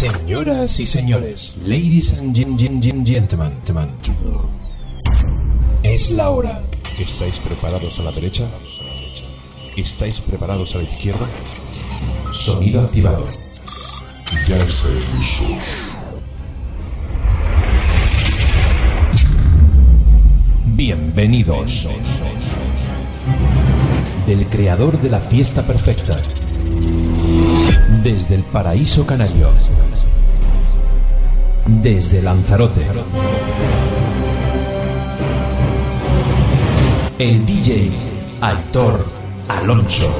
Señoras y señores, ladies and gen- gen- gen- gentlemen, gentlemen, es la hora. ¿Estáis preparados a la derecha? ¿Estáis preparados a la izquierda? Sonido activado. Ya. Bienvenidos. Del creador de la fiesta perfecta. Desde el paraíso canario. Desde Lanzarote. El DJ Aitor Alonso.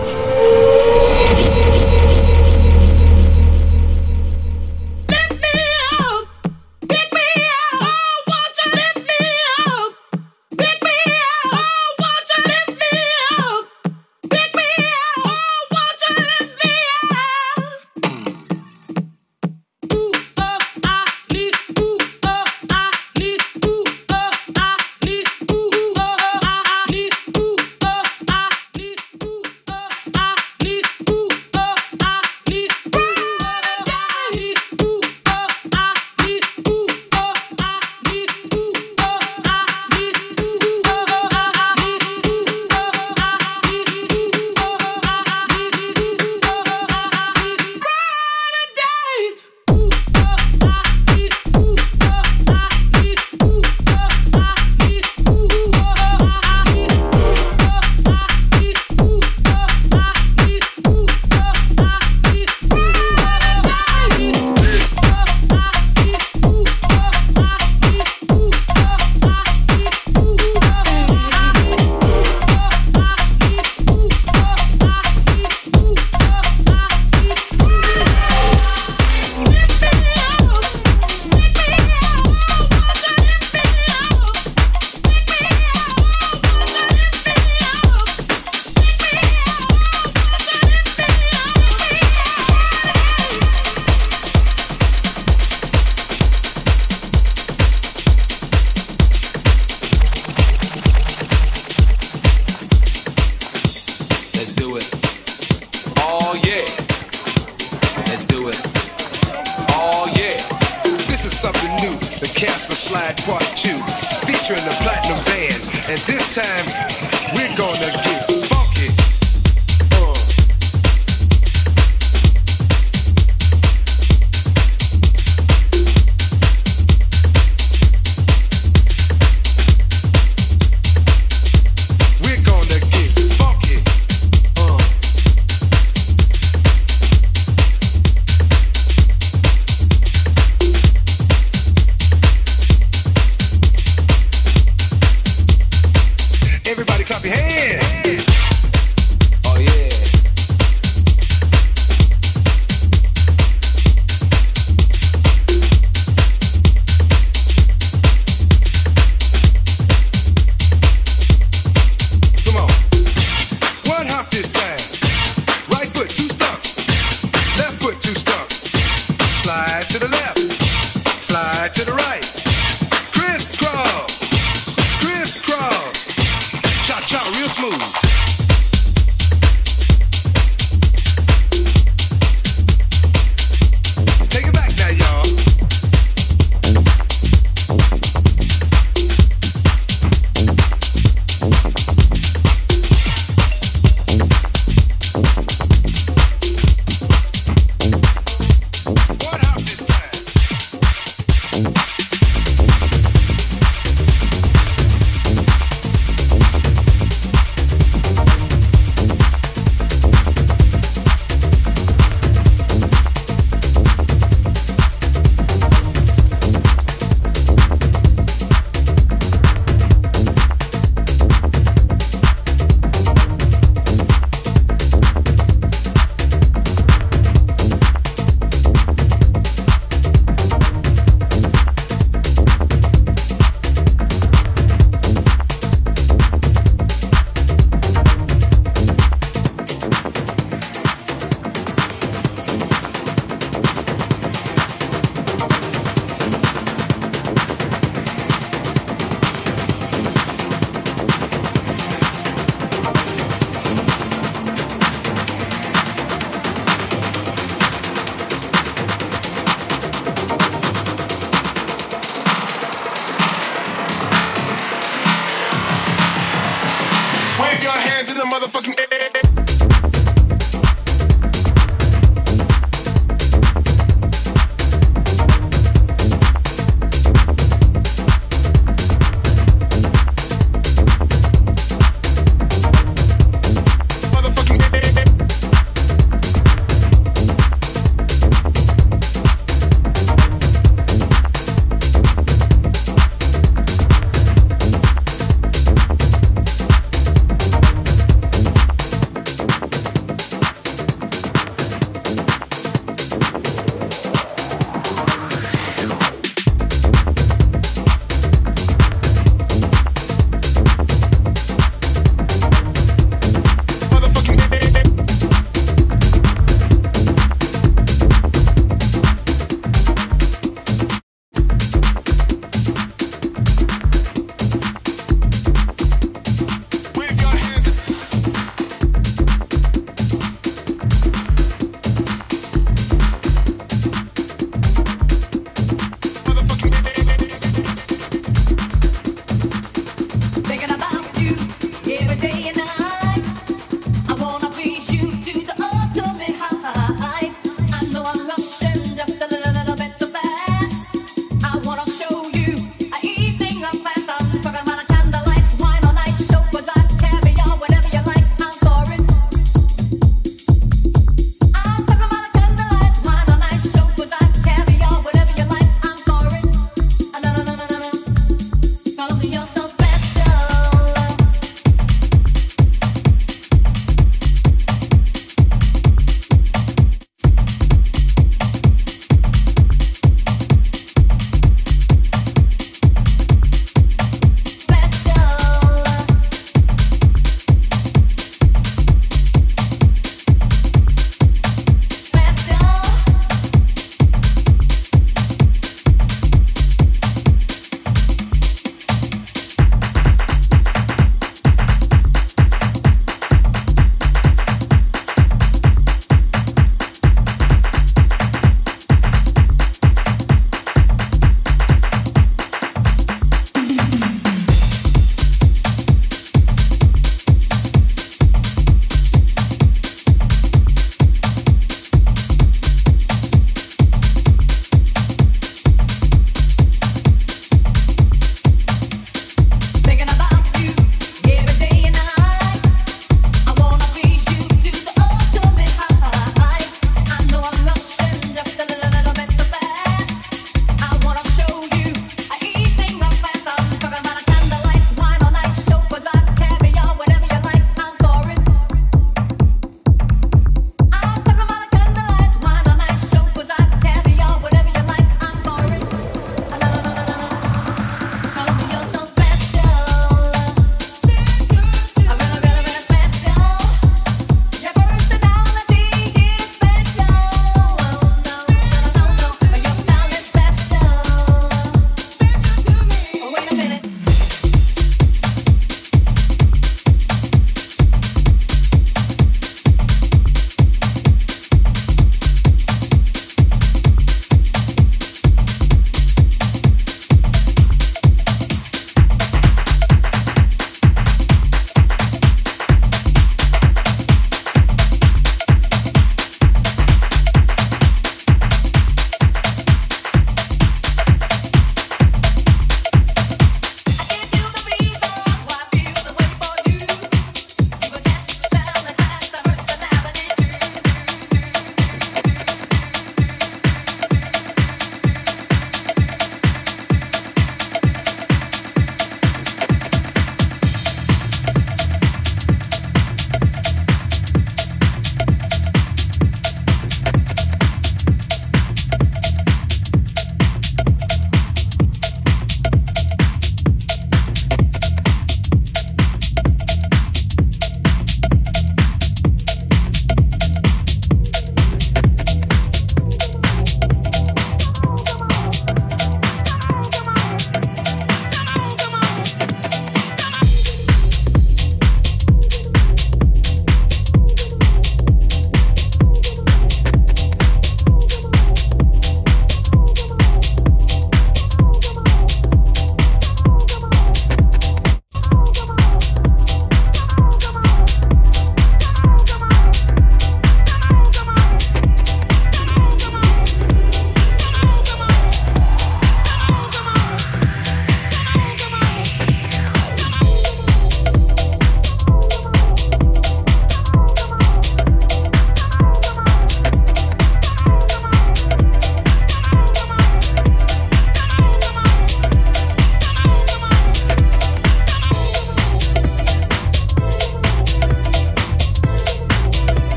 Slide Part 2, featuring the Platinum Band. And this time, smooth.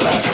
Black.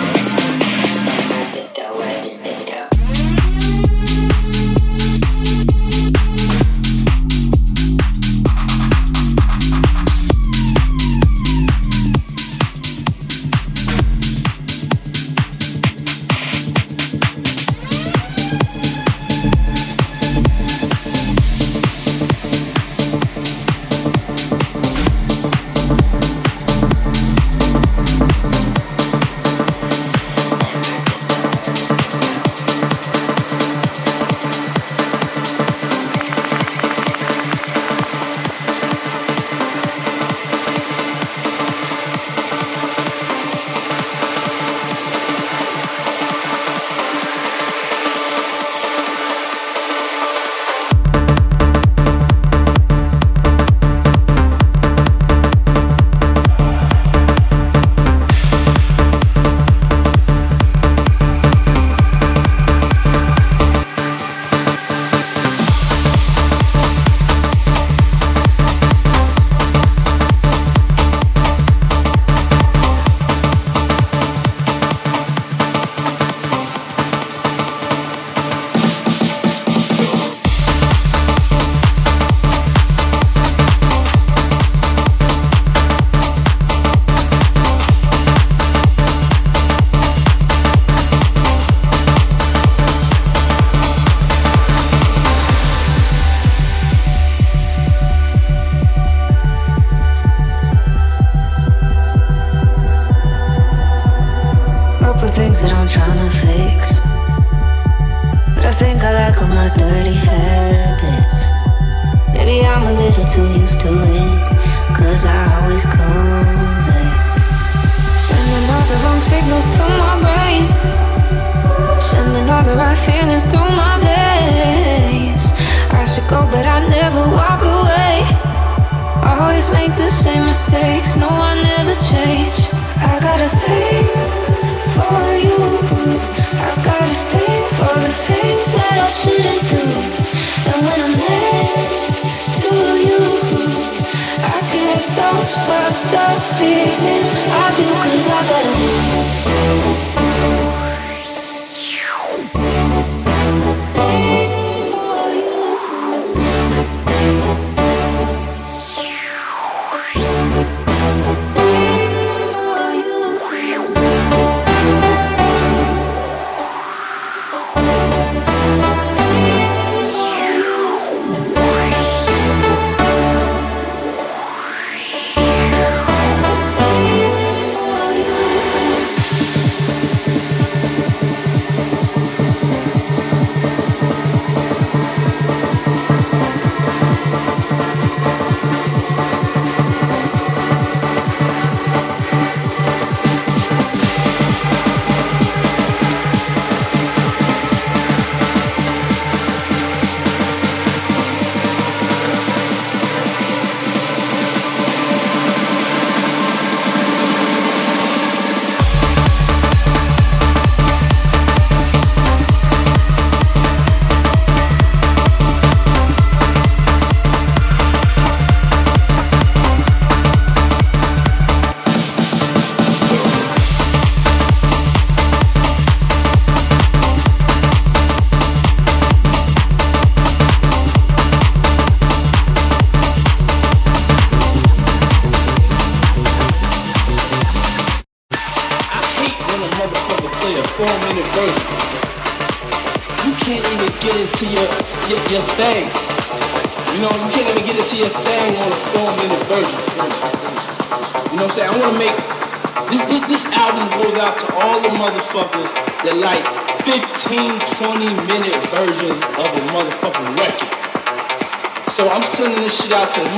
Out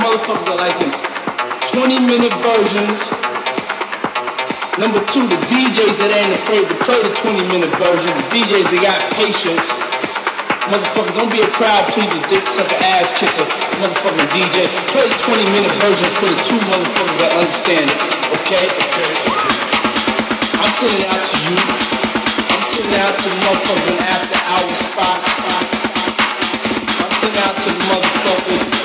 motherfuckers that like them 20 minute versions. Number two, the DJs that ain't afraid to play the 20 minute versions. The DJs that got patience. Motherfucker, don't be a crowd pleaser, dick sucker, ass kisser. Motherfucking DJ. Play the 20 minute version for the two motherfuckers that understand it. Okay? Okay. I'm sending out to you. I'm sending out to motherfucking after hour spots. I'm sending out to the motherfuckers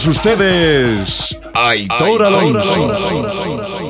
todos ustedes, Aitor Alonso.